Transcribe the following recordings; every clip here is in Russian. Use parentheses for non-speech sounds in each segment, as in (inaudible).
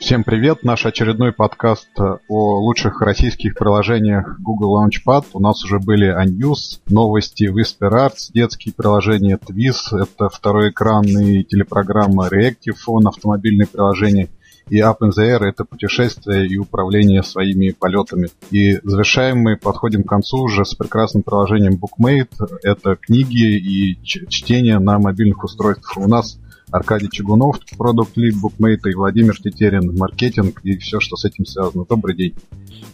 Всем привет! Наш очередной подкаст о лучших российских приложениях Google Launchpad. У нас уже были iNews, новости Whisper Arts, детские приложения Twiz, это второй экранный телепрограмма Reactive Phone, автомобильные приложения и Up in the Air это путешествие и управление своими полетами. И завершаем мы, подходим к концу уже с прекрасным приложением Bookmate. Это книги и чтение на мобильных устройствах. У нас Аркадий Чугунов, продукт лид букмейта и Владимир Тетерин, маркетинг и все, что с этим связано. Добрый день.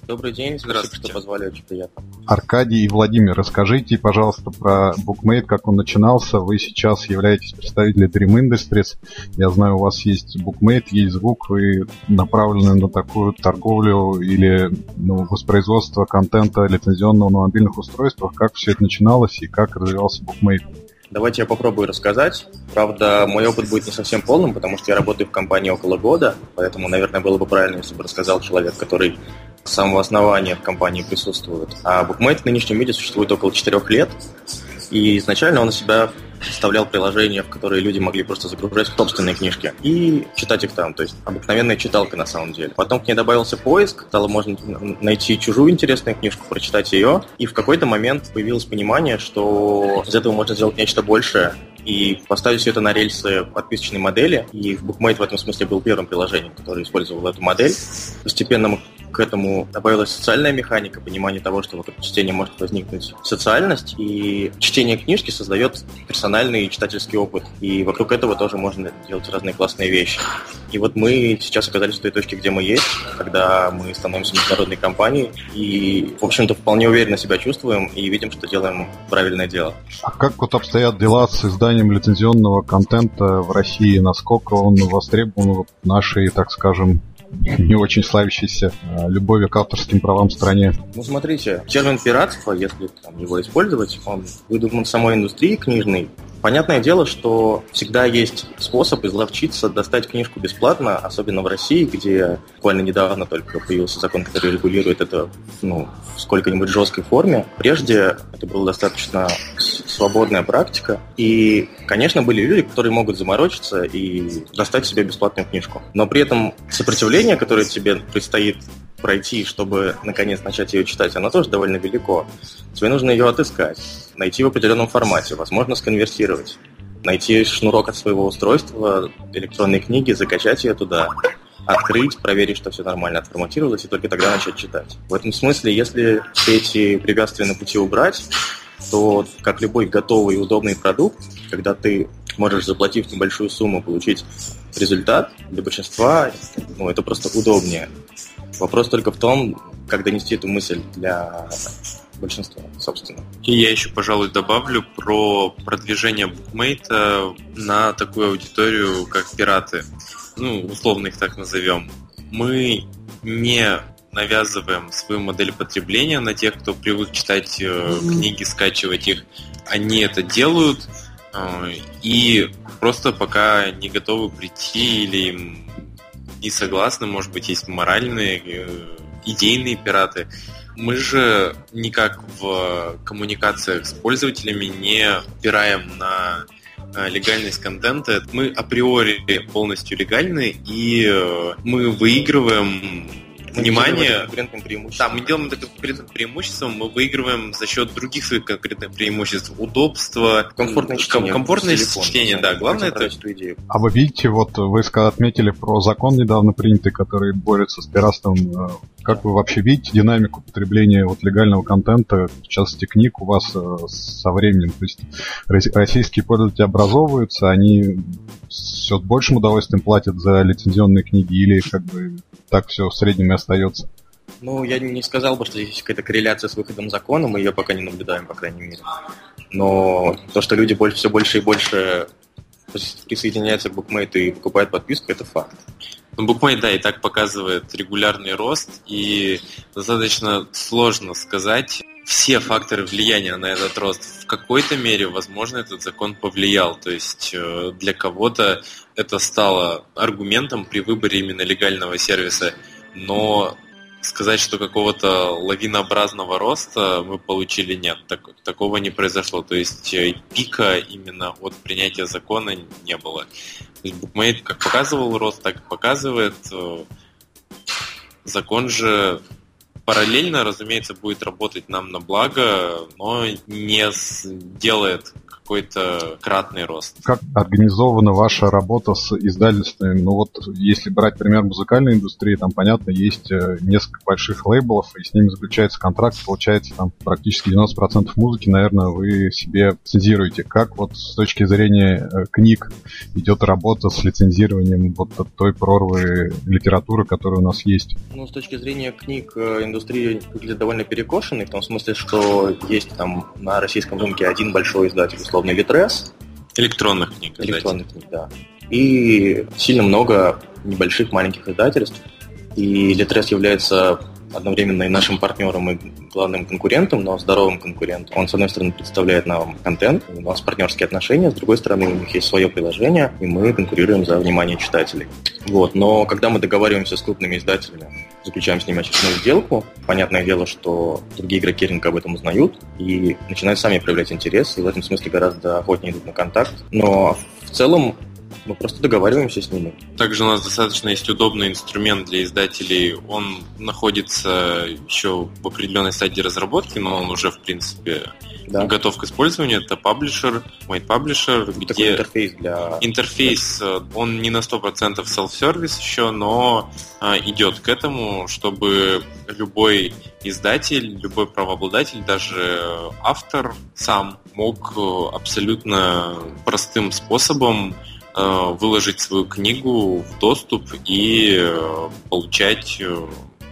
Добрый день, спасибо, что позвали, очень приятно. Аркадий и Владимир, расскажите, пожалуйста, про букмейт, как он начинался. Вы сейчас являетесь представителем Dream Industries. Я знаю, у вас есть букмейт, есть звук, вы направлены на такую торговлю или ну, воспроизводство контента лицензионного на мобильных устройствах. Как все это начиналось и как развивался букмейт? Давайте я попробую рассказать. Правда, мой опыт будет не совсем полным, потому что я работаю в компании около года, поэтому, наверное, было бы правильно, если бы рассказал человек, который с самого основания в компании присутствует. А букмейт в нынешнем виде существует около 4 лет, и изначально он у себя вставлял приложения, в которые люди могли просто загружать собственные книжки и читать их там. То есть обыкновенная читалка на самом деле. Потом к ней добавился поиск, стало можно найти чужую интересную книжку, прочитать ее. И в какой-то момент появилось понимание, что из этого можно сделать нечто большее, и поставить все это на рельсы подписочной модели. И Bookmate в этом смысле был первым приложением, которое использовало эту модель. Постепенно мы к этому добавилась социальная механика, понимание того, что вокруг чтения может возникнуть социальность, и чтение книжки создает персональный читательский опыт, и вокруг этого тоже можно делать разные классные вещи. И вот мы сейчас оказались в той точке, где мы есть, когда мы становимся международной компанией, и, в общем-то, вполне уверенно себя чувствуем и видим, что делаем правильное дело. А как вот обстоят дела с изданием лицензионного контента в России? Насколько он востребован в нашей, так скажем, не очень славящейся а, любовью к авторским правам в стране. Ну, смотрите, термин пиратство, если там, его использовать, он выдуман самой индустрией книжной, Понятное дело, что всегда есть способ изловчиться, достать книжку бесплатно, особенно в России, где буквально недавно только появился закон, который регулирует это ну, в сколько-нибудь жесткой форме. Прежде это была достаточно свободная практика. И, конечно, были люди, которые могут заморочиться и достать себе бесплатную книжку. Но при этом сопротивление, которое тебе предстоит пройти, чтобы наконец начать ее читать, оно тоже довольно велико. Тебе нужно ее отыскать, найти в определенном формате, возможно, сконвертировать, найти шнурок от своего устройства, электронной книги, закачать ее туда, открыть, проверить, что все нормально отформатировалось, и только тогда начать читать. В этом смысле, если все эти препятствия на пути убрать, то, как любой готовый и удобный продукт, когда ты можешь, заплатив небольшую сумму, получить результат, для большинства ну, это просто удобнее. Вопрос только в том, как донести эту мысль для большинства, собственно. И я еще, пожалуй, добавлю про продвижение букмейта на такую аудиторию, как пираты. Ну, условно их так назовем. Мы не навязываем свою модель потребления на тех, кто привык читать э, книги, скачивать их. Они это делают, э, и просто пока не готовы прийти или им и согласны, может быть, есть моральные, э, идейные пираты. Мы же никак в коммуникациях с пользователями не опираем на легальность контента. Мы априори полностью легальны, и мы выигрываем внимание. Да, мы делаем это конкурентным преимуществом, мы выигрываем за счет других своих конкретных преимуществ. Удобство, комфортное чтение. Комфортность чтения, да. Главное это... Эту идею. А вы видите, вот вы отметили про закон недавно принятый, который борется с пиратством. Как вы вообще видите динамику потребления вот легального контента, в частности книг у вас э, со временем? То есть российские пользователи образовываются, они все с большим удовольствием платят за лицензионные книги или как бы так все в среднем и остается? Ну, я не сказал бы, что здесь какая-то корреляция с выходом закона, мы ее пока не наблюдаем, по крайней мере. Но то, что люди все больше и больше присоединяются к букмейту и покупают подписку, это факт. Ну, букмейт, да, и так показывает регулярный рост, и достаточно сложно сказать все факторы влияния на этот рост. В какой-то мере, возможно, этот закон повлиял. То есть э, для кого-то это стало аргументом при выборе именно легального сервиса, но сказать, что какого-то лавинообразного роста мы получили, нет, так, такого не произошло. То есть э, пика именно от принятия закона не было. То есть букмейт как показывал рост, так и показывает. Э, закон же параллельно, разумеется, будет работать нам на благо, но не делает какой-то кратный рост. Как организована ваша работа с издательствами? Ну вот, если брать пример музыкальной индустрии, там, понятно, есть э, несколько больших лейблов, и с ними заключается контракт, получается, там практически 90% музыки, наверное, вы себе цензируете. Как вот с точки зрения э, книг идет работа с лицензированием вот той прорвы литературы, которая у нас есть? Ну, с точки зрения книг э, индустрия выглядит довольно перекошенной, в том смысле, что есть там на российском рынке один большой издатель, условно Литрес. Электронных книг. Электронных книг, да. И сильно много небольших маленьких издательств. И Литрес является одновременно и нашим партнером, и главным конкурентом, но здоровым конкурентом. Он, с одной стороны, представляет нам контент, у нас партнерские отношения, с другой стороны, у них есть свое приложение, и мы конкурируем за внимание читателей. Вот. Но когда мы договариваемся с крупными издателями, заключаем с ними очередную сделку, понятное дело, что другие игроки рынка об этом узнают и начинают сами проявлять интерес, и в этом смысле гораздо охотнее идут на контакт. Но в целом мы просто договариваемся с ними. Также у нас достаточно есть удобный инструмент для издателей. Он находится еще в определенной стадии разработки, но он уже, в принципе, да. готов к использованию. Это паблишер, Made Publisher, где Такой интерфейс для... Интерфейс, э, он не на 100% self-service еще, но а, идет к этому, чтобы любой издатель, любой правообладатель, даже автор сам мог э, абсолютно простым способом Э, выложить свою книгу в доступ и э, получать э,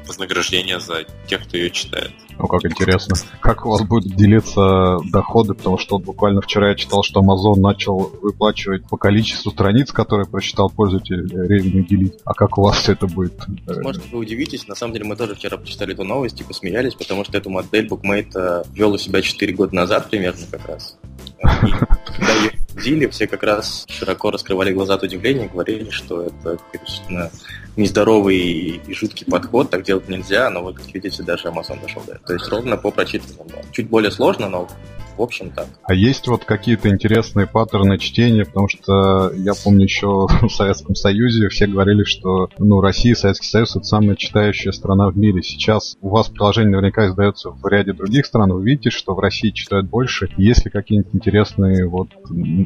вознаграждение за тех, кто ее читает. Ну, как интересно. Как у вас будут делиться доходы? Потому что вот буквально вчера я читал, что Amazon начал выплачивать по количеству страниц, которые прочитал пользователь, ревеню делить. А как у вас все это будет? Может, вы удивитесь. На самом деле, мы тоже вчера прочитали эту новость и посмеялись, потому что эту модель Bookmate ввел у себя 4 года назад примерно как раз. (laughs) И когда ее Дили все как раз широко раскрывали глаза от удивления и говорили, что это конечно, нездоровый и жуткий подход, так делать нельзя, но вы, как видите, даже Amazon дошел до этого. То есть ровно по прочитанному. Чуть более сложно, но в общем так. А есть вот какие-то интересные паттерны чтения, потому что я помню еще (laughs) в Советском Союзе все говорили, что ну, Россия, Советский Союз это самая читающая страна в мире. Сейчас у вас приложение наверняка издается в ряде других стран. Вы видите, что в России читают больше. Есть ли какие-нибудь интересные вот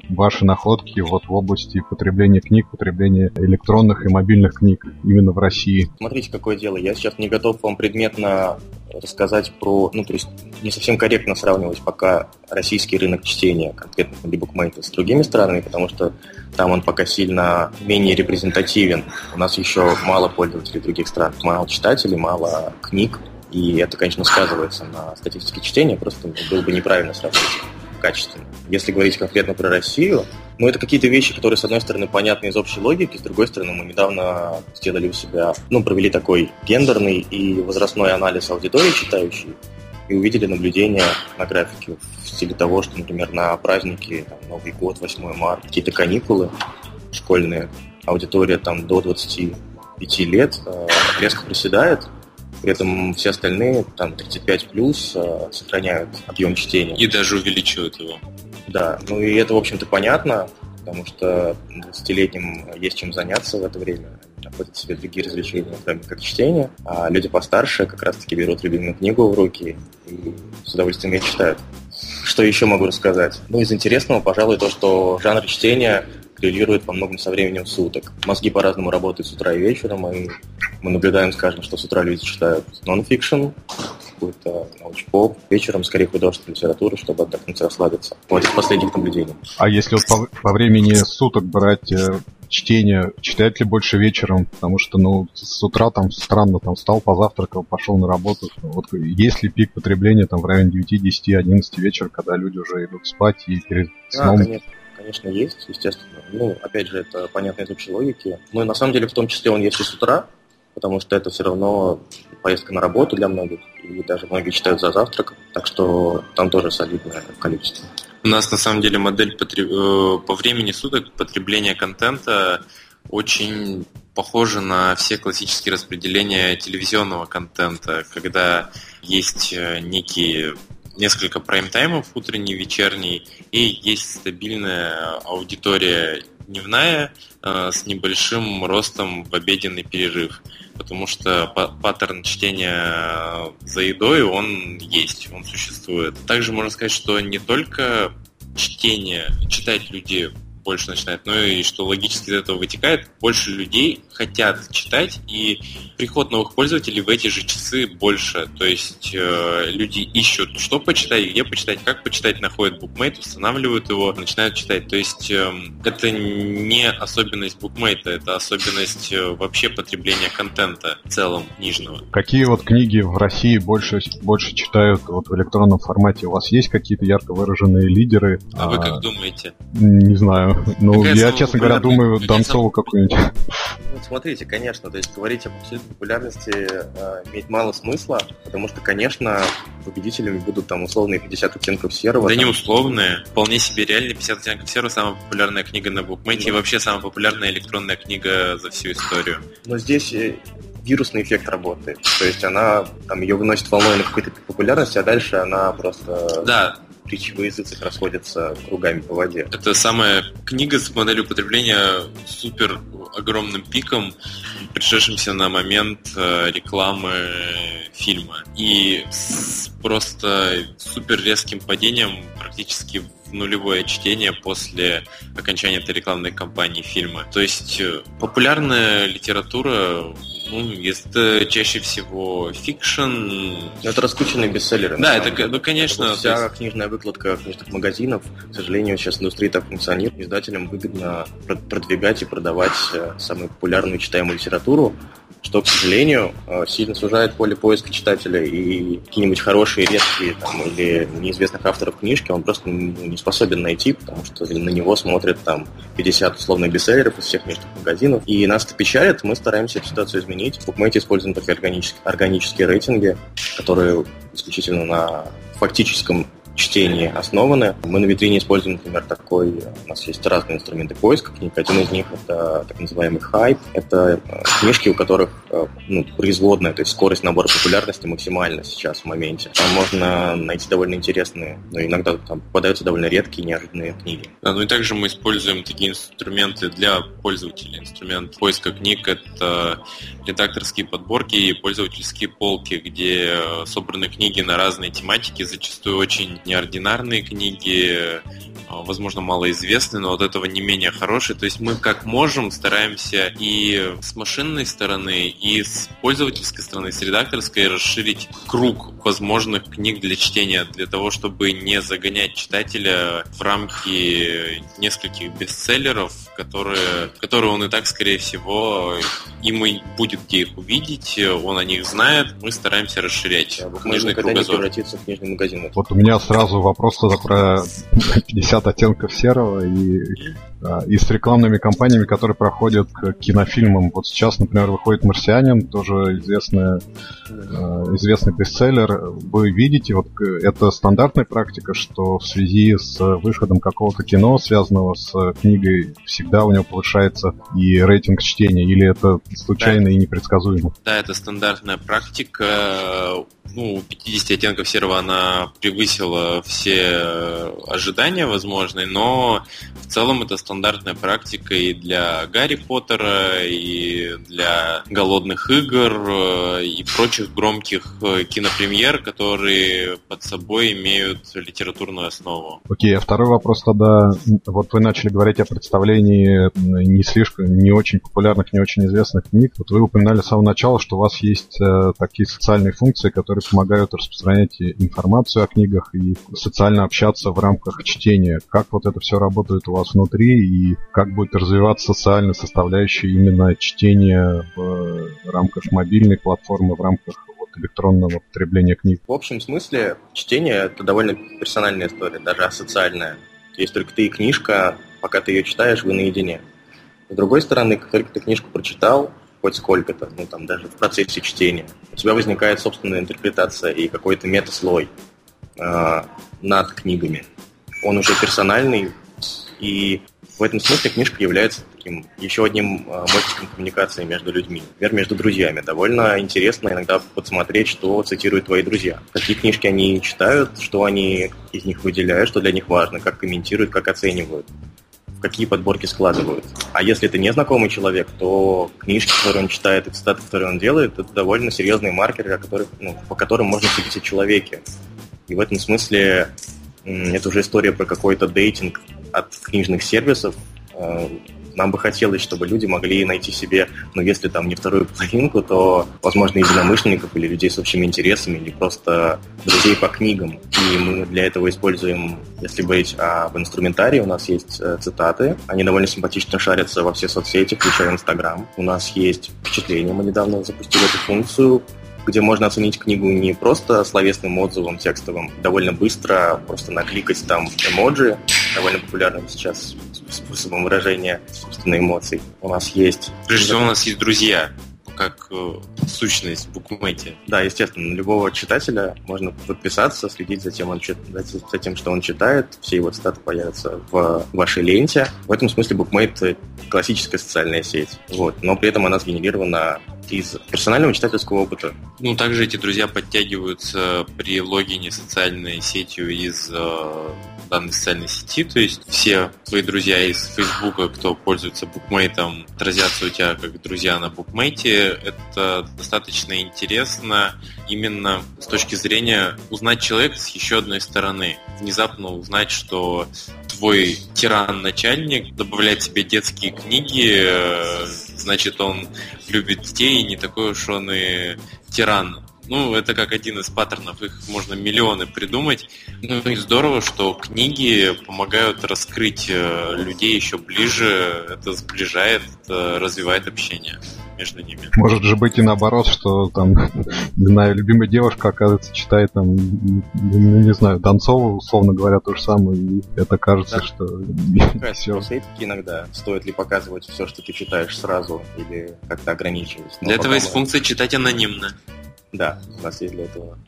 ваши находки вот в области потребления книг, потребления электронных и мобильных книг именно в России? Смотрите, какое дело. Я сейчас не готов вам предметно рассказать про, ну, то есть не совсем корректно сравнивать пока российский рынок чтения, конкретно для букмейта, с другими странами, потому что там он пока сильно менее репрезентативен. У нас еще мало пользователей других стран, мало читателей, мало книг, и это, конечно, сказывается на статистике чтения, просто было бы неправильно сравнивать качественно. Если говорить конкретно про Россию, ну, это какие-то вещи, которые, с одной стороны, понятны из общей логики, с другой стороны, мы недавно сделали у себя, ну, провели такой гендерный и возрастной анализ аудитории читающей, и увидели наблюдения на графике в стиле того, что, например, на праздники, там, Новый год, 8 марта, какие-то каникулы школьные, аудитория там до 25 лет э, резко приседает, при этом все остальные, там, 35 плюс, э, сохраняют объем чтения. И даже увеличивают его. Да, ну и это, в общем-то, понятно, потому что 20-летним есть чем заняться в это время. Находят себе другие развлечения, кроме как чтение. А люди постарше как раз-таки берут любимую книгу в руки и с удовольствием ее читают. Что еще могу рассказать? Ну, из интересного, пожалуй, то, что жанр чтения коррелирует во многом со временем суток. Мозги по-разному работают с утра и вечером, и мы наблюдаем, скажем, что с утра люди читают нон-фикшн, какой-то научпоп, вечером скорее художественную литературу, чтобы отдохнуть, расслабиться. Вот из последних наблюдений. А если вот по, по времени суток брать э, чтение, читать ли больше вечером, потому что, ну, с утра там странно, там встал, позавтракал, пошел на работу. Вот есть ли пик потребления там в районе 9, 10, 11 вечера, когда люди уже идут спать и перед сном? Да, конечно конечно, есть, естественно. Ну, опять же, это понятно из общей логики. Но на самом деле, в том числе, он есть и с утра, потому что это все равно поездка на работу для многих, и даже многие читают за завтраком, так что там тоже солидное количество. У нас на самом деле модель потреб... Э, по времени суток потребления контента очень похожа на все классические распределения телевизионного контента, когда есть э, некие несколько прайм-таймов, утренний, вечерний, и есть стабильная аудитория дневная э, с небольшим ростом в обеденный перерыв, потому что паттерн чтения за едой, он есть, он существует. Также можно сказать, что не только чтение, читать люди больше начинает. Ну и что логически из этого вытекает, больше людей хотят читать, и приход новых пользователей в эти же часы больше. То есть э, люди ищут, что почитать, где почитать, как почитать, находят букмейт, устанавливают его, начинают читать. То есть э, это не особенность букмейта, это особенность э, вообще потребления контента в целом книжного. Какие вот книги в России больше, больше читают вот в электронном формате? У вас есть какие-то ярко выраженные лидеры? А, а вы как думаете? Не знаю. Ну, Какая я, честно говоря, думаю, Донцову какую-нибудь. Ну, смотрите, конечно, то есть говорить об абсолютной популярности э, имеет мало смысла, потому что, конечно, победителями будут там условные 50 оттенков серого. Да там... не условные, вполне себе реально 50 оттенков серого самая популярная книга на букмейте да. и вообще самая популярная электронная книга за всю историю. Но здесь э, вирусный эффект работает. То есть она, там, ее выносит волной на какой-то популярности, а дальше она просто... Да, речевые языцы расходятся кругами по воде. Это самая книга с моделью потребления супер огромным пиком, пришедшимся на момент э, рекламы фильма. И с просто супер резким падением практически в нулевое чтение после окончания этой рекламной кампании фильма. То есть э, популярная литература ну, это чаще всего fiction. Это раскрученные бестселлеры. Да, это, ну, конечно. Вся есть... книжная выкладка книжных магазинов, к сожалению, сейчас индустрия так функционирует. Издателям выгодно продвигать и продавать э, самую популярную читаемую литературу, что, к сожалению, э, сильно сужает поле поиска читателя, и какие-нибудь хорошие, редкие там, или неизвестных авторов книжки он просто ну, не способен найти, потому что на него смотрят там 50 условных бестселлеров из всех книжных магазинов. И нас это печалит, мы стараемся эту ситуацию изменить. В BookMate используем такие органические, органические рейтинги, которые исключительно на фактическом чтении основаны. Мы на витрине используем, например, такой, у нас есть разные инструменты поиска книг. Один из них это так называемый хайп. Это э, книжки, у которых э, ну, производная, то есть скорость набора популярности максимальна сейчас в моменте. Там можно найти довольно интересные, но иногда там попадаются довольно редкие, неожиданные книги. Да, ну и также мы используем такие инструменты для пользователей. Инструмент поиска книг — это редакторские подборки и пользовательские полки, где э, собраны книги на разные тематики, зачастую очень неординарные книги, а, возможно, малоизвестные, но от этого не менее хорошие. То есть мы как можем стараемся и с машинной стороны, и с пользовательской стороны, с редакторской расширить круг возможных книг для чтения, для того, чтобы не загонять читателя в рамки нескольких бестселлеров, которые, которые он и так, скорее всего, ему будет где их увидеть, он о них знает, мы стараемся расширять а книжный кругозор. в книжный магазин. Вот у меня сразу вопрос тогда про 50 оттенков серого и, а, и с рекламными кампаниями, которые проходят к кинофильмам. Вот сейчас, например, выходит «Марсианин», тоже известная, а, известный бестселлер. Вы видите, вот это стандартная практика, что в связи с выходом какого-то кино, связанного с книгой, всегда у него повышается и рейтинг чтения, или это случайно да. и непредсказуемо? Да, это стандартная практика ну, 50 оттенков серого она превысила все ожидания возможные, но в целом это стандартная практика и для Гарри Поттера, и для голодных игр, и прочих громких кинопремьер, которые под собой имеют литературную основу. Окей, а второй вопрос тогда. Вот вы начали говорить о представлении не слишком, не очень популярных, не очень известных книг. Вот вы упоминали с самого начала, что у вас есть э, такие социальные функции, которые помогают распространять информацию о книгах и социально общаться в рамках чтения. Как вот это все работает у вас внутри и как будет развиваться социальная составляющая именно чтения в рамках мобильной платформы, в рамках электронного потребления книг? В общем смысле чтение это довольно персональная история, даже асоциальная. Есть только ты и книжка, пока ты ее читаешь, вы наедине. С другой стороны, как только ты книжку прочитал, хоть сколько-то, ну там даже в процессе чтения, у тебя возникает собственная интерпретация и какой-то метаслой э, над книгами. Он уже персональный, и в этом смысле книжка является таким еще одним э, мостиком коммуникации между людьми, например, между друзьями. Довольно интересно иногда подсмотреть, что цитируют твои друзья. Какие книжки они читают, что они из них выделяют, что для них важно, как комментируют, как оценивают какие подборки складывают. А если это незнакомый человек, то книжки, которые он читает, и цитаты, которые он делает, это довольно серьезные маркеры, о которых, ну, по которым можно судить о человеке. И в этом смысле это уже история про какой-то дейтинг от книжных сервисов, э, нам бы хотелось, чтобы люди могли найти себе, ну, если там не вторую половинку, то, возможно, единомышленников или людей с общими интересами, или просто друзей по книгам. И мы для этого используем, если а, в инструментарии, у нас есть э, цитаты, они довольно симпатично шарятся во все соцсети, включая Инстаграм. У нас есть впечатление, мы недавно запустили эту функцию, где можно оценить книгу не просто словесным отзывом текстовым, довольно быстро просто накликать там эмоджи, довольно популярным сейчас способом выражения собственной эмоций. У нас есть... Прежде всего, у нас есть друзья, как э, сущность в букмете. Да, естественно, на любого читателя можно подписаться, следить за тем, он, за тем, что он читает. Все его цитаты появятся в вашей ленте. В этом смысле букмейт — классическая социальная сеть. Вот. Но при этом она сгенерирована из персонального читательского опыта. Ну, также эти друзья подтягиваются при логине социальной сетью из э, данной социальной сети, то есть все твои друзья из Фейсбука, кто пользуется букмейтом, отразятся у тебя как друзья на букмейте. Это достаточно интересно именно с точки зрения узнать человека с еще одной стороны. Внезапно узнать, что твой тиран-начальник добавляет себе детские книги, э, значит, он любит детей, и не такой уж он и тиран. Ну, это как один из паттернов, их можно миллионы придумать. Ну и здорово, что книги помогают раскрыть э, людей еще ближе, это сближает, это развивает общение между ними. Может же быть и наоборот, что там, (laughs) не знаю, любимая девушка, оказывается, читает там, ну, не знаю, Донцова, условно говоря, то же самое, и это кажется, да. что... (laughs) все. иногда. Стоит ли показывать все, что ты читаешь сразу, или как-то ограничивать? Для этого есть функция читать анонимно. Да, у нас есть для этого.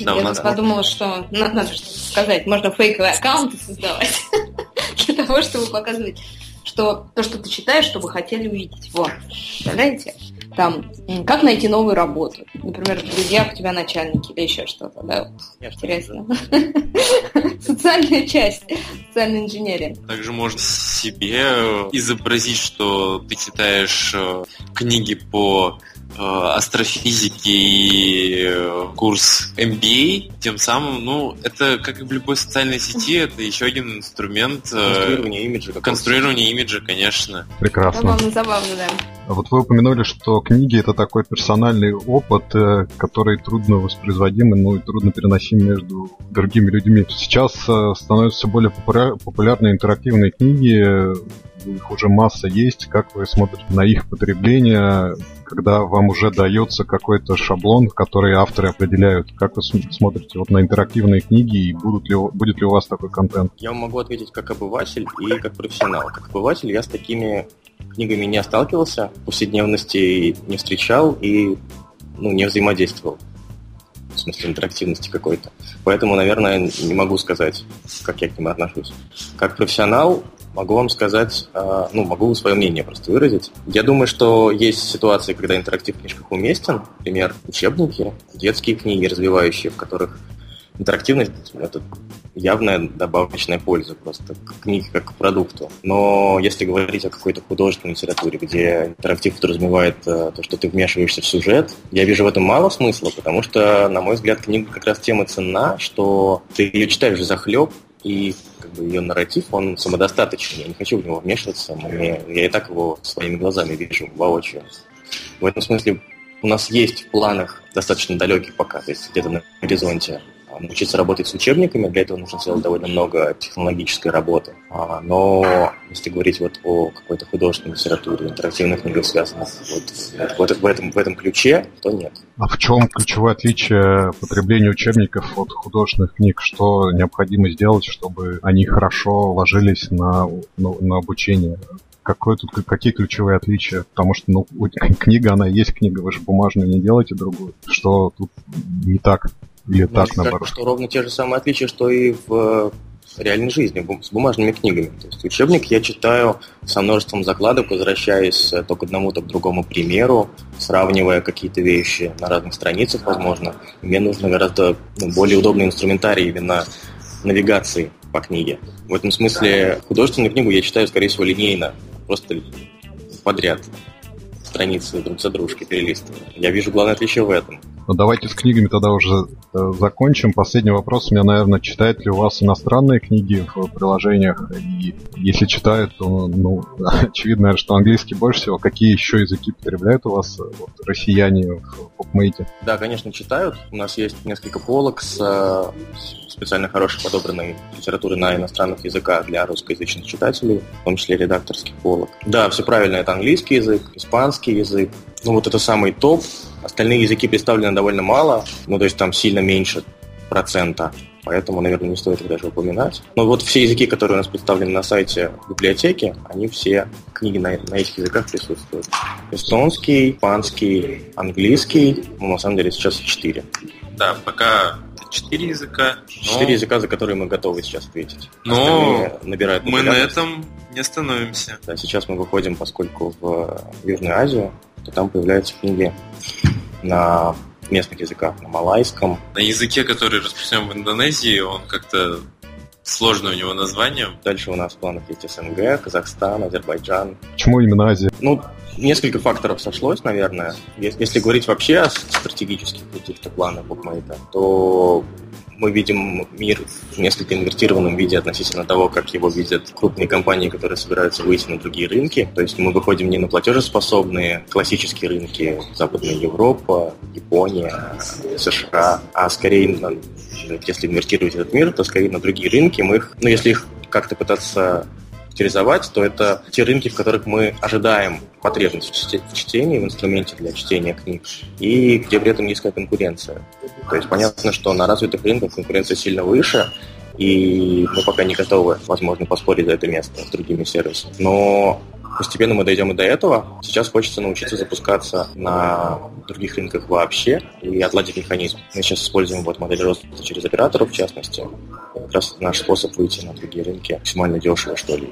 Да, Я нас... подумала, что надо, надо что сказать. Можно фейковые аккаунты создавать (laughs) для того, чтобы показывать, что то, что ты читаешь, что вы хотели увидеть. Вот. Представляете? Там, как найти новую работу. Например, в друзьях у тебя начальники или еще что-то. Да? Интересно. (laughs) Социальная часть, социальная инженерия. Также можно себе изобразить, что ты читаешь э, книги по Э, астрофизики и э, курс MBA, тем самым, ну, это как и в любой социальной сети, (laughs) это еще один инструмент э, конструирования имиджа. Конструирования имиджа, конечно. Прекрасно. Забавно, забавно, да. Вот вы упомянули, что книги это такой персональный опыт, который трудно воспроизводим, ну и трудно переносим между другими людьми. Сейчас становятся все более популярны интерактивные книги, их уже масса есть. Как вы смотрите на их потребление? Когда вам уже дается какой-то шаблон, который авторы определяют. Как вы смотрите вот на интерактивные книги и будут ли, будет ли у вас такой контент? Я могу ответить как обыватель и как профессионал. Как обыватель я с такими книгами не сталкивался, в повседневности не встречал и ну, не взаимодействовал. В смысле интерактивности какой-то. Поэтому, наверное, не могу сказать, как я к ним отношусь. Как профессионал могу вам сказать, а, ну, могу свое мнение просто выразить. Я думаю, что есть ситуации, когда интерактив в книжках уместен. Например, учебники, детские книги развивающие, в которых интерактивность – это явная добавочная польза просто книги как к продукту. Но если говорить о какой-то художественной литературе, где интерактив подразумевает э, то, что ты вмешиваешься в сюжет, я вижу в этом мало смысла, потому что, на мой взгляд, книга как раз тема ценна, что ты ее читаешь за хлеб, и как бы ее нарратив, он самодостаточный. Я не хочу в него вмешиваться. Мне, я и так его своими глазами вижу воочию. В этом смысле у нас есть в планах достаточно далеких пока, то есть где-то на горизонте научиться работать с учебниками, для этого нужно сделать довольно много технологической работы. А, но если говорить вот о какой-то художественной литературе, интерактивных книгах, связанных вот, вот в, этом, в этом ключе, то нет. А в чем ключевое отличие потребления учебников от художественных книг? Что необходимо сделать, чтобы они хорошо ложились на, на, на обучение? какое тут, какие ключевые отличия? Потому что, ну, книга, она есть книга, вы же бумажную не делаете другую. Что тут не так? Или так, кажется, наоборот? что ровно те же самые отличия, что и в э, реальной жизни, с бумажными книгами. То есть учебник я читаю со множеством закладок, возвращаясь то к одному, то к другому примеру, сравнивая какие-то вещи на разных страницах, возможно. Мне нужно гораздо ну, более удобный инструментарий именно навигации по книге. В этом смысле художественную книгу я читаю, скорее всего, линейно, просто подряд страницы друг за дружкой перелистываю. Я вижу главное отличие в этом. Ну, давайте с книгами тогда уже э, закончим. Последний вопрос у меня, наверное, читают ли у вас иностранные книги в приложениях? И если читают, то, ну, (laughs) очевидно, наверное, что английский больше всего. Какие еще языки потребляют у вас э, вот, россияне в букмейте? Да, конечно, читают. У нас есть несколько полок с э, специально хорошей подобранной литературы на иностранных языках для русскоязычных читателей, в том числе редакторских полок. Да, все правильно, это английский язык, испанский язык. Ну вот это самый топ. Остальные языки представлены довольно мало, ну то есть там сильно меньше процента поэтому, наверное, не стоит их даже упоминать. Но вот все языки, которые у нас представлены на сайте библиотеки, они все, книги на, на этих языках присутствуют. Эстонский, испанский, английский, ну, на самом деле сейчас четыре. Да, пока четыре языка. Четыре но... языка, за которые мы готовы сейчас ответить. Но набирают мы на этом не остановимся. Да, сейчас мы выходим, поскольку в Южную Азию, то там появляются книги на местных языках, на малайском. На языке, который распространен в Индонезии, он как-то сложное у него название. Дальше у нас в планах есть СНГ, Казахстан, Азербайджан. Почему именно Азия? Ну, несколько факторов сошлось, наверное. Если говорить вообще о стратегических каких-то планах букмейта, то мы видим мир в несколько инвертированном виде относительно того, как его видят крупные компании, которые собираются выйти на другие рынки. То есть мы выходим не на платежеспособные классические рынки Западная Европа, Япония, США, а скорее, на, если инвертировать этот мир, то скорее на другие рынки. Мы их, ну, если их как-то пытаться характеризовать, то это те рынки, в которых мы ожидаем потребность в чтении, в инструменте для чтения книг, и где при этом низкая конкуренция. То есть понятно, что на развитых рынках конкуренция сильно выше, и мы пока не готовы, возможно, поспорить за это место с другими сервисами. Но Постепенно мы дойдем и до этого. Сейчас хочется научиться запускаться на других рынках вообще и отладить механизм. Мы сейчас используем вот модель роста через операторов, в частности. Как раз наш способ выйти на другие рынки максимально дешево, что ли,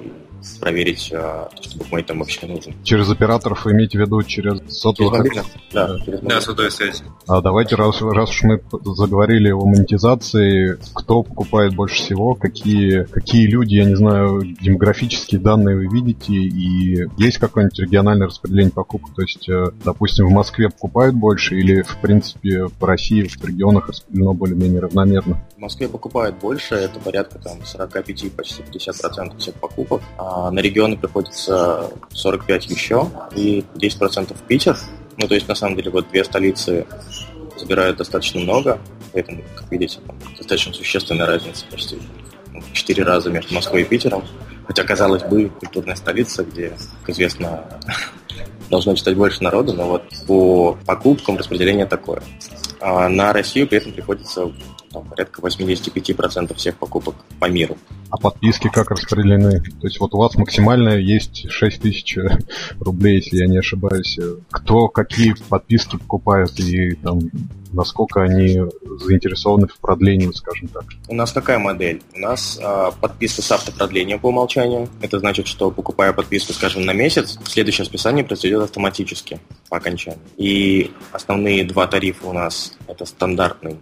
проверить, а, что букмейтам вообще нужен. Через операторов вы имеете в виду через сотовых? Через да, через да, сотовая связь. А давайте, раз, раз уж мы заговорили о монетизации, кто покупает больше всего, какие, какие люди, я не знаю, демографические данные вы видите, и есть какое-нибудь региональное распределение покупок? То есть, э, допустим, в Москве покупают больше или, в принципе, по России в регионах распределено более-менее равномерно? В Москве покупают больше, это порядка там 45, почти 50% всех покупок. А на регионы приходится 45 еще и 10% Питер. Ну, то есть, на самом деле, вот две столицы забирают достаточно много, поэтому, как видите, там достаточно существенная разница, почти ну, в 4 раза между Москвой и Питером. Хотя, казалось бы, культурная столица, где, как известно, (laughs) должно читать больше народу, но вот по покупкам распределение такое. А на Россию при этом приходится там, порядка 85% всех покупок по миру. А подписки как распределены? То есть вот у вас максимально есть 6 тысяч рублей, если я не ошибаюсь. Кто какие подписки покупает и там насколько они заинтересованы в продлении, скажем так. У нас какая модель? У нас э, подписка с автопродлением по умолчанию. Это значит, что покупая подписку, скажем, на месяц, следующее списание произойдет автоматически по окончанию. И основные два тарифа у нас это стандартный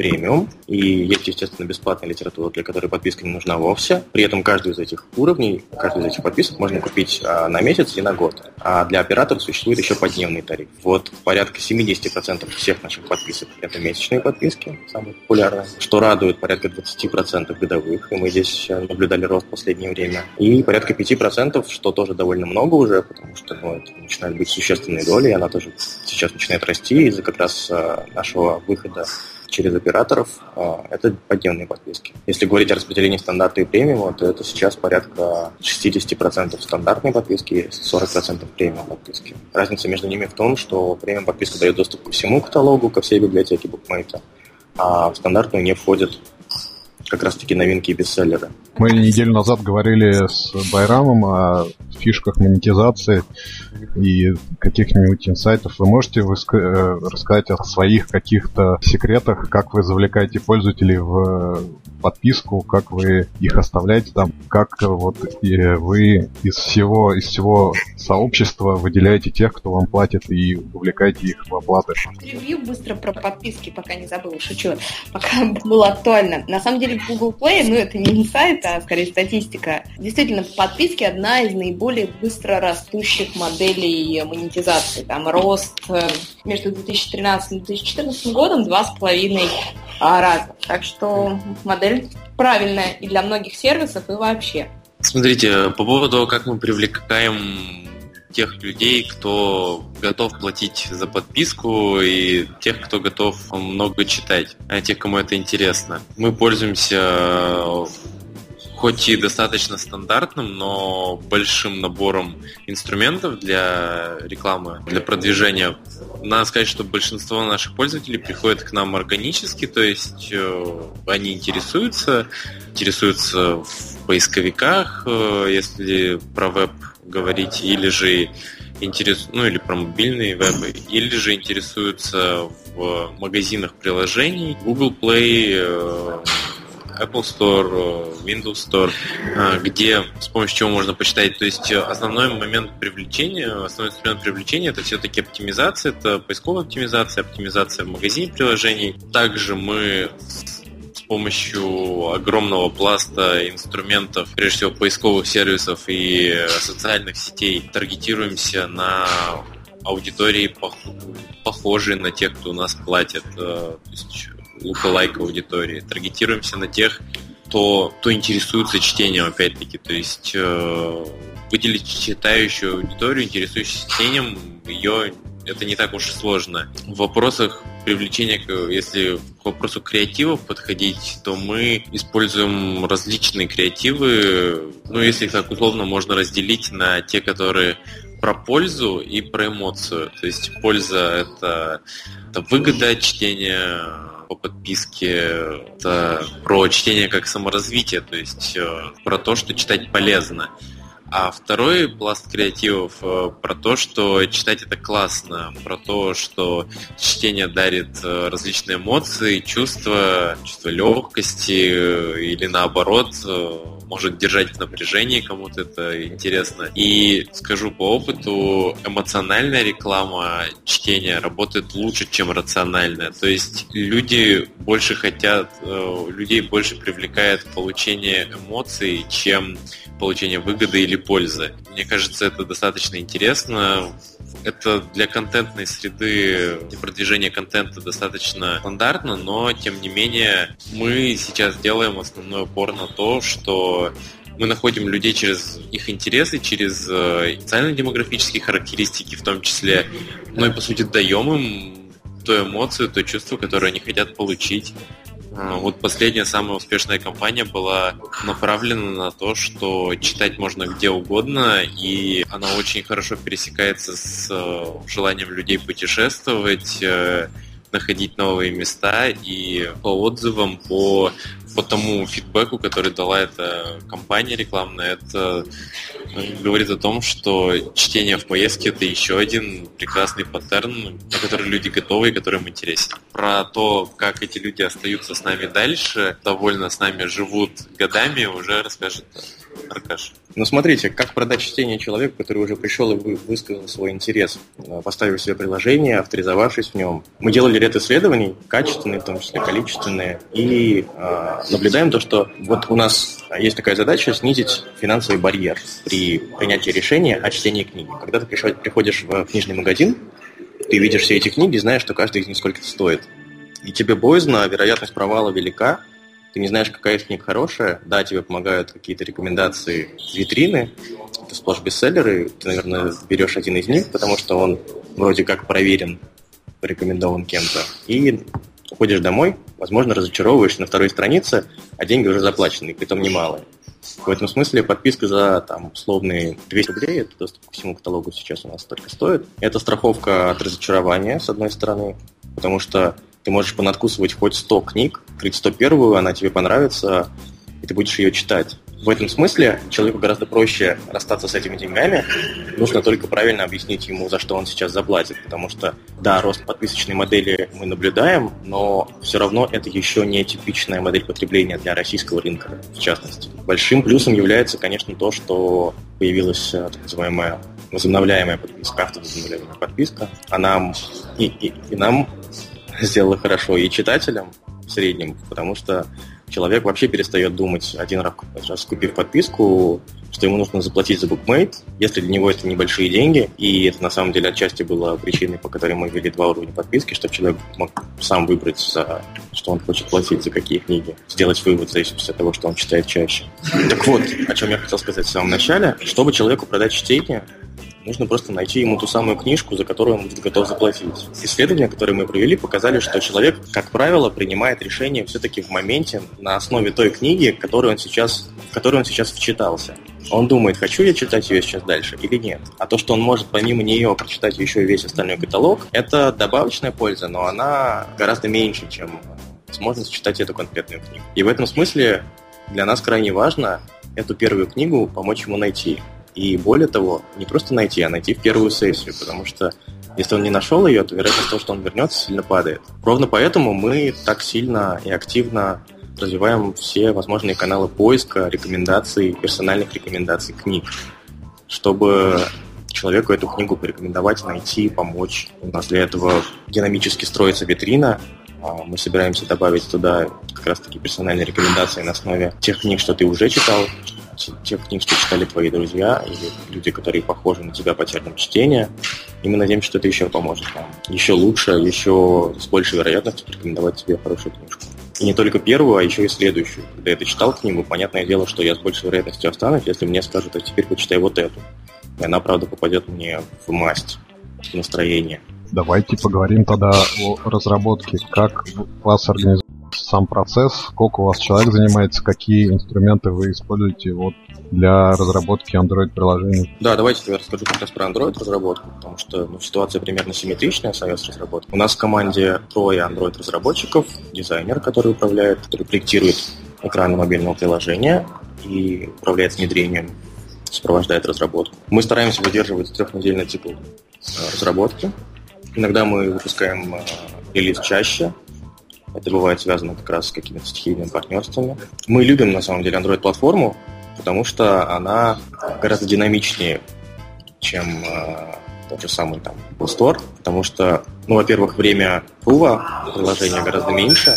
премиум, и есть, естественно, бесплатная литература, для которой подписка не нужна вовсе. При этом каждый из этих уровней, каждый из этих подписок можно купить а, на месяц и на год. А для операторов существует еще подневный тариф. Вот порядка 70% всех наших подписок – это месячные подписки, самые популярные, что радует порядка 20% годовых, и мы здесь наблюдали рост в последнее время. И порядка 5%, что тоже довольно много уже, потому что ну, это начинает быть существенной долей, она тоже сейчас начинает расти из-за как раз а, нашего выхода через операторов, а, это подневные подписки. Если говорить о распределении стандарта и премиума, то это сейчас порядка 60% стандартной подписки и 40% премиум подписки. Разница между ними в том, что премиум подписка дает доступ ко всему каталогу, ко всей библиотеке букмейта, а в стандартную не входят как раз-таки новинки и бестселлеры. Мы неделю назад говорили с Байрамом о фишках монетизации и каких-нибудь инсайтов. Вы можете э, рассказать о своих каких-то секретах, как вы завлекаете пользователей в подписку, как вы их оставляете там, как вот вы из всего, из всего сообщества выделяете тех, кто вам платит и увлекаете их в оплаты. Ревью быстро про подписки, пока не забыла, шучу, пока было актуально. На самом деле Google Play, ну это не сайт, а скорее статистика, действительно подписки одна из наиболее быстро растущих моделей монетизации. Там рост э, между 2013 и 2014 годом два с половиной а, раза. Так что модель правильная и для многих сервисов, и вообще. Смотрите, по поводу того, как мы привлекаем тех людей, кто готов платить за подписку и тех, кто готов много читать, а тех, кому это интересно. Мы пользуемся хоть и достаточно стандартным, но большим набором инструментов для рекламы, для продвижения. Надо сказать, что большинство наших пользователей приходят к нам органически, то есть э, они интересуются, интересуются в поисковиках, э, если про веб говорить, или же интерес, ну или про мобильные вебы, или же интересуются в магазинах приложений, Google Play, э, Apple Store, э, Windows Store, э, где с помощью чего можно посчитать. То есть основной момент привлечения, основной инструмент привлечения это все-таки оптимизация, это поисковая оптимизация, оптимизация в магазине приложений. Также мы помощью огромного пласта инструментов, прежде всего поисковых сервисов и социальных сетей, таргетируемся на аудитории похожие на тех, кто у нас платит, э, то есть лука-лайк аудитории. Таргетируемся на тех, кто, кто интересуется чтением, опять-таки. То есть э, выделить читающую аудиторию, интересующуюся чтением, ее это не так уж и сложно. В вопросах привлечения, если к вопросу креативов подходить, то мы используем различные креативы. Ну, если так условно можно разделить на те, которые про пользу и про эмоцию. То есть польза это, это выгода чтения по подписке, это про чтение как саморазвитие, то есть э, про то, что читать полезно. А второй пласт креативов э, про то, что читать это классно, про то, что чтение дарит э, различные эмоции, чувства, чувство легкости или наоборот может держать в напряжении, кому-то это интересно. И скажу по опыту, эмоциональная реклама чтения работает лучше, чем рациональная. То есть люди больше хотят, людей больше привлекает получение эмоций, чем получение выгоды или пользы. Мне кажется, это достаточно интересно. Это для контентной среды, продвижения контента достаточно стандартно, но тем не менее мы сейчас делаем основной упор на то, что мы находим людей через их интересы, через э, социально-демографические характеристики в том числе, ну и по сути даем им ту эмоцию, то чувство, которое они хотят получить. Вот последняя самая успешная кампания была направлена на то, что читать можно где угодно, и она очень хорошо пересекается с э, желанием людей путешествовать, э, находить новые места и по отзывам, по, по тому фидбэку, который дала эта компания рекламная, это э, говорит о том, что чтение в поездке это еще один прекрасный паттерн, на который люди готовы и которым интересен. Про то, как эти люди остаются с нами дальше, довольно с нами живут годами, уже расскажет Аркаш. Ну, смотрите, как продать чтение человеку, который уже пришел и высказал свой интерес, э, поставив себе приложение, авторизовавшись в нем. Мы делали ряд исследований, качественные, в том числе количественные, и э, наблюдаем то, что вот у нас есть такая задача снизить финансовый барьер при принятии решения о чтении книги. Когда ты приходишь в книжный магазин, ты видишь все эти книги, знаешь, что каждый из них сколько-то стоит. И тебе боязно, вероятность провала велика, ты не знаешь, какая из книг хорошая, да, тебе помогают какие-то рекомендации витрины, это сплошь бестселлеры, ты, наверное, берешь один из них, потому что он вроде как проверен, порекомендован кем-то, и уходишь домой, возможно, разочаровываешься на второй странице, а деньги уже заплачены, притом немалые. В этом смысле подписка за там условные 200 рублей, это доступ ко всему каталогу сейчас у нас только стоит. Это страховка от разочарования, с одной стороны, потому что ты можешь понадкусывать хоть 100 книг, открыть 101 она тебе понравится, и ты будешь ее читать. В этом смысле человеку гораздо проще расстаться с этими деньгами. Нужно только правильно объяснить ему, за что он сейчас заплатит. Потому что, да, рост подписочной модели мы наблюдаем, но все равно это еще не типичная модель потребления для российского рынка, в частности. Большим плюсом является, конечно, то, что появилась э, так называемая возобновляемая подписка, автовозобновляемая подписка. Она и, и, и нам сделала хорошо и читателям в среднем, потому что человек вообще перестает думать один раз, купив подписку, что ему нужно заплатить за букмейт, если для него это небольшие деньги, и это на самом деле отчасти было причиной, по которой мы ввели два уровня подписки, чтобы человек мог сам выбрать, за что он хочет платить, за какие книги, сделать вывод в зависимости от того, что он читает чаще. Так вот, о чем я хотел сказать в самом начале, чтобы человеку продать чтение, Нужно просто найти ему ту самую книжку, за которую он будет готов заплатить. Исследования, которые мы провели, показали, что человек, как правило, принимает решение все-таки в моменте на основе той книги, которую он сейчас, которую он сейчас вчитался. Он думает, хочу я читать ее сейчас дальше или нет. А то, что он может помимо нее прочитать еще и весь остальной каталог, это добавочная польза, но она гораздо меньше, чем возможность читать эту конкретную книгу. И в этом смысле для нас крайне важно эту первую книгу помочь ему найти. И более того, не просто найти, а найти в первую сессию, потому что если он не нашел ее, то вероятность того, что он вернется, сильно падает. Ровно поэтому мы так сильно и активно развиваем все возможные каналы поиска, рекомендаций, персональных рекомендаций книг, чтобы человеку эту книгу порекомендовать, найти, помочь. У нас для этого динамически строится витрина, а, мы собираемся добавить туда как раз-таки персональные рекомендации на основе тех книг, что ты уже читал, тех книг, что читали твои друзья или люди, которые похожи на тебя по терминам чтения. И мы надеемся, что это еще поможет нам еще лучше, еще с большей вероятностью порекомендовать тебе хорошую книжку. И не только первую, а еще и следующую. Когда я дочитал книгу, понятное дело, что я с большей вероятностью останусь, если мне скажут, а теперь почитай вот эту. И она, правда, попадет мне в масть, в настроение. Давайте поговорим тогда о разработке. Как вас организован сам процесс, сколько у вас человек занимается, какие инструменты вы используете вот для разработки Android-приложений? Да, давайте я расскажу как раз про Android-разработку, потому что ну, ситуация примерно симметричная с iOS-разработкой. У нас в команде трое Android-разработчиков, дизайнер, который управляет, который проектирует экраны мобильного приложения и управляет внедрением, сопровождает разработку. Мы стараемся выдерживать трехнедельный цикл э, разработки. Иногда мы выпускаем э, релиз чаще, это бывает связано как раз с какими-то стихийными партнерствами. Мы любим, на самом деле, Android-платформу, потому что она гораздо динамичнее, чем э, тот же самый там Apple Store, потому что, ну, во-первых, время прува приложения гораздо меньше,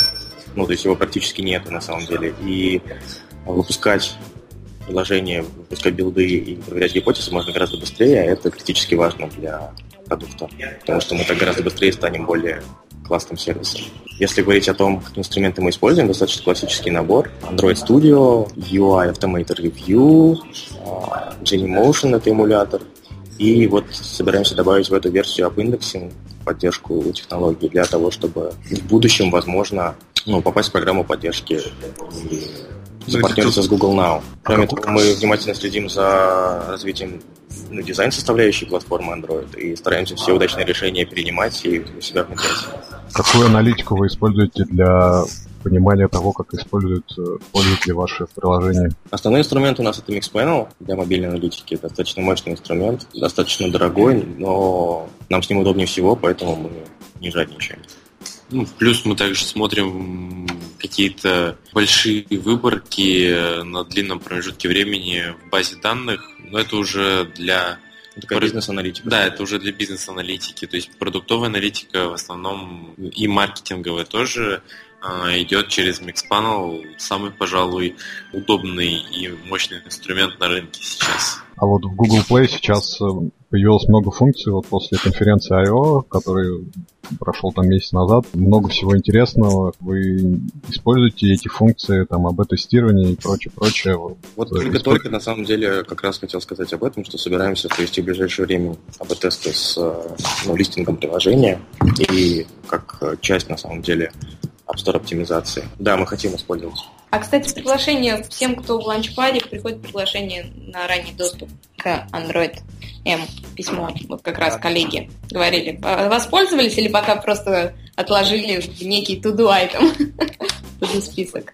ну, то есть его практически нет на самом деле, и выпускать приложение, выпускать билды и проверять гипотезы можно гораздо быстрее, а это критически важно для продукта, потому что мы так гораздо быстрее станем более классным сервисом. Если говорить о том, какие инструменты мы используем, достаточно классический набор. Android Studio, UI Automator Review, Genymotion — это эмулятор. И вот собираемся добавить в эту версию AppIndexing поддержку технологий для того, чтобы в будущем, возможно, ну, попасть в программу поддержки запартнериться с Google Now. Кроме того, мы внимательно следим за развитием ну, дизайн составляющей платформы Android и стараемся все удачные решения перенимать и у себя внедрять. Какую аналитику вы используете для понимания того, как используют пользователи ваши приложения? Основной инструмент у нас это Mixpanel для мобильной аналитики. Достаточно мощный инструмент, достаточно дорогой, но нам с ним удобнее всего, поэтому мы не жадничаем. Ну, плюс мы также смотрим какие-то большие выборки на длинном промежутке времени в базе данных, но это уже для Такая бизнес-аналитика. Да, это уже для бизнес-аналитики. То есть продуктовая аналитика в основном и маркетинговая тоже а, идет через Mixpanel. Самый, пожалуй, удобный и мощный инструмент на рынке сейчас. А вот в Google Play сейчас э, появилось много функций вот после конференции I.O., который прошел там месяц назад. Много всего интересного. Вы используете эти функции, там, АБ-тестирование и прочее, прочее. Вот только-только, на самом деле, как раз хотел сказать об этом, что собираемся провести в ближайшее время АБ-тесты с ну, листингом приложения и как часть, на самом деле, App Store оптимизации. Да, мы хотим использовать. А, кстати, приглашение всем, кто в ланчпаде, приходит приглашение на ранний доступ к Android M письмо. Вот как раз коллеги говорили. Воспользовались или пока просто отложили в некий to-do item? (laughs) список.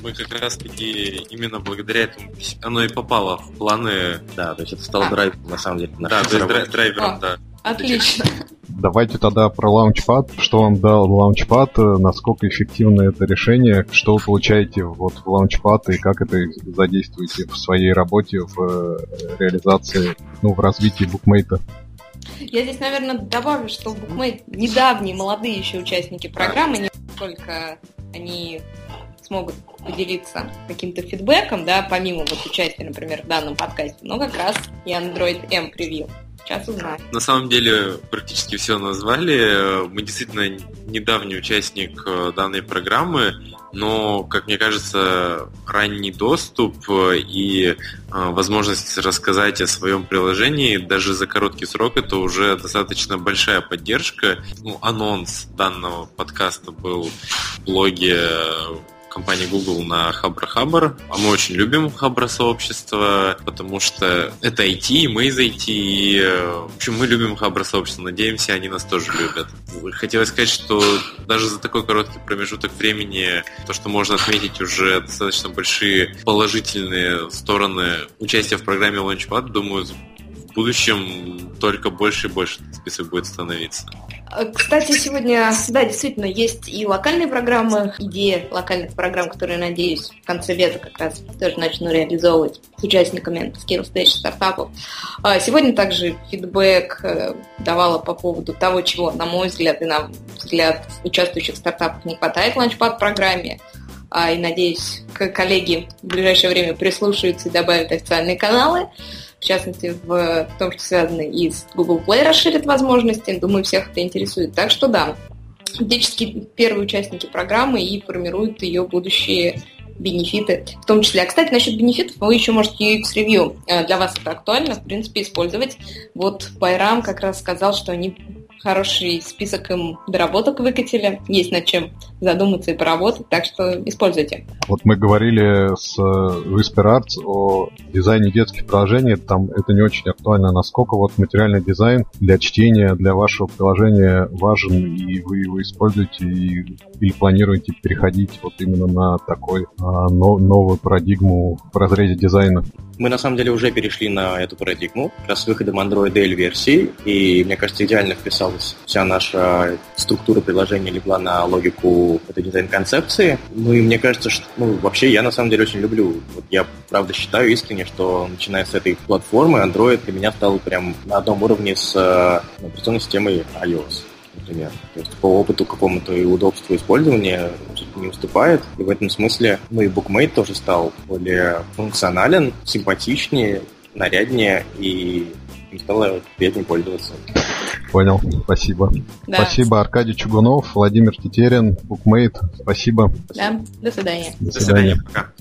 Мы как раз таки именно благодаря этому оно и попало в планы. Да, то есть это стало а. драйвером, на самом деле. Да, то есть драйвером, да. Отлично. Давайте тогда про Launchpad. Что вам дал Launchpad, насколько эффективно это решение, что вы получаете вот в Launchpad и как это задействуете в своей работе в э, реализации, ну, в развитии букмейта? Я здесь, наверное, добавлю, что Bookmate недавние, молодые еще участники программы, не только они смогут поделиться каким-то фидбэком, да, помимо вот участия, например, в данном подкасте, но как раз и Android M превью. Сейчас узнаем. На самом деле практически все назвали. Мы действительно недавний участник э, данной программы, но, как мне кажется, ранний доступ и э, возможность рассказать о своем приложении даже за короткий срок это уже достаточно большая поддержка. Ну, анонс данного подкаста был в блоге компании Google на Хабра Хабр. А мы очень любим Хабра сообщество, потому что это IT, и мы из IT. И, в общем, мы любим Хабра сообщество. Надеемся, они нас тоже любят. Хотелось сказать, что даже за такой короткий промежуток времени то, что можно отметить уже достаточно большие положительные стороны участия в программе Launchpad, думаю, в будущем только больше и больше список будет становиться. Э, кстати, сегодня, да, действительно, есть и локальные программы, идея локальных программ, которые, надеюсь, в конце лета как раз тоже начну реализовывать с участниками Scale Stage стартапов. А сегодня также фидбэк э, давала по поводу того, чего, на мой взгляд, и на взгляд участвующих в стартапах не хватает в Launchpad программе. А, и надеюсь, коллеги в ближайшее время прислушаются и добавят официальные каналы в частности, в том, что связано и с Google Play расширит возможности. Думаю, всех это интересует. Так что да, фактически первые участники программы и формируют ее будущие бенефиты в том числе. А, кстати, насчет бенефитов вы еще можете UX Review. Э, для вас это актуально, в принципе, использовать. Вот Байрам как раз сказал, что они хороший список им доработок выкатили. Есть над чем задуматься и поработать, так что используйте. Вот мы говорили с Whisper Arts о дизайне детских приложений. Там это не очень актуально. Насколько вот материальный дизайн для чтения, для вашего приложения важен, и вы его используете, и, или планируете переходить вот именно на такой а, но, новую парадигму в разрезе дизайна? Мы на самом деле уже перешли на эту парадигму, как раз с выходом Android L версии, и мне кажется, идеально вписалась вся наша структура приложения легла на логику этой дизайн-концепции. Ну и мне кажется, что ну, вообще я на самом деле очень люблю. Вот я правда считаю искренне, что начиная с этой платформы Android для меня стал прям на одном уровне с ну, операционной системой iOS например. То есть по опыту какому-то и удобству использования не уступает. И в этом смысле, ну и Bookmate тоже стал более функционален, симпатичнее, наряднее и им стало приятнее пользоваться. Понял, спасибо. Да. Спасибо, Аркадий Чугунов, Владимир Тетерин, Bookmate. Спасибо. Да, до свидания. До свидания. До свидания. Пока.